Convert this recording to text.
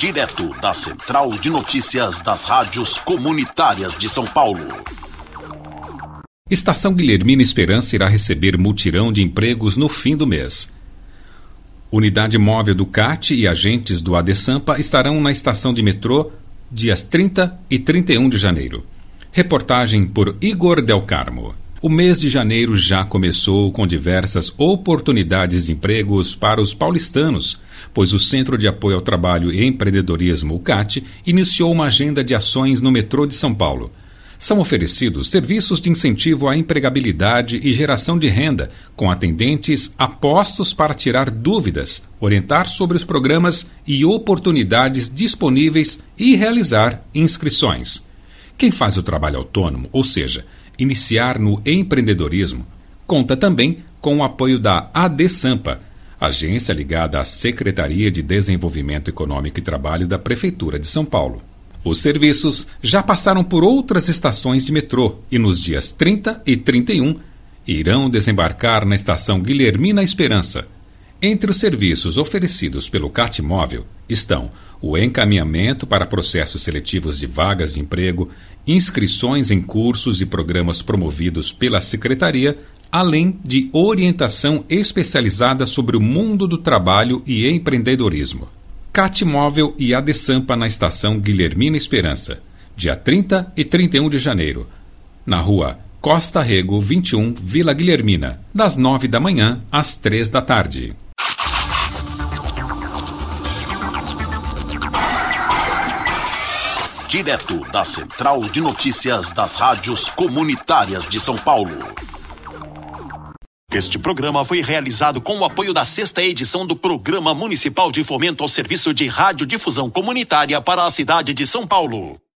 Direto da Central de Notícias das Rádios Comunitárias de São Paulo. Estação Guilhermina Esperança irá receber multirão de empregos no fim do mês. Unidade móvel do CAT e agentes do ADESAMPA estarão na estação de metrô dias 30 e 31 de janeiro. Reportagem por Igor Del Carmo. O mês de janeiro já começou com diversas oportunidades de empregos para os paulistanos, pois o Centro de Apoio ao Trabalho e Empreendedorismo, o CAT, iniciou uma agenda de ações no metrô de São Paulo. São oferecidos serviços de incentivo à empregabilidade e geração de renda, com atendentes apostos para tirar dúvidas, orientar sobre os programas e oportunidades disponíveis e realizar inscrições. Quem faz o trabalho autônomo, ou seja, iniciar no empreendedorismo, conta também com o apoio da AD Sampa, agência ligada à Secretaria de Desenvolvimento Econômico e Trabalho da Prefeitura de São Paulo. Os serviços já passaram por outras estações de metrô e nos dias 30 e 31 irão desembarcar na estação Guilhermina Esperança. Entre os serviços oferecidos pelo CAT Móvel estão o encaminhamento para processos seletivos de vagas de emprego, inscrições em cursos e programas promovidos pela Secretaria, além de orientação especializada sobre o mundo do trabalho e empreendedorismo. CAT Móvel e ADESAMPA na estação Guilhermina Esperança, dia 30 e 31 de janeiro, na rua Costa Rego 21, Vila Guilhermina, das 9 da manhã às 3 da tarde. Direto da Central de Notícias das Rádios Comunitárias de São Paulo. Este programa foi realizado com o apoio da sexta edição do Programa Municipal de Fomento ao Serviço de Radiodifusão Comunitária para a cidade de São Paulo.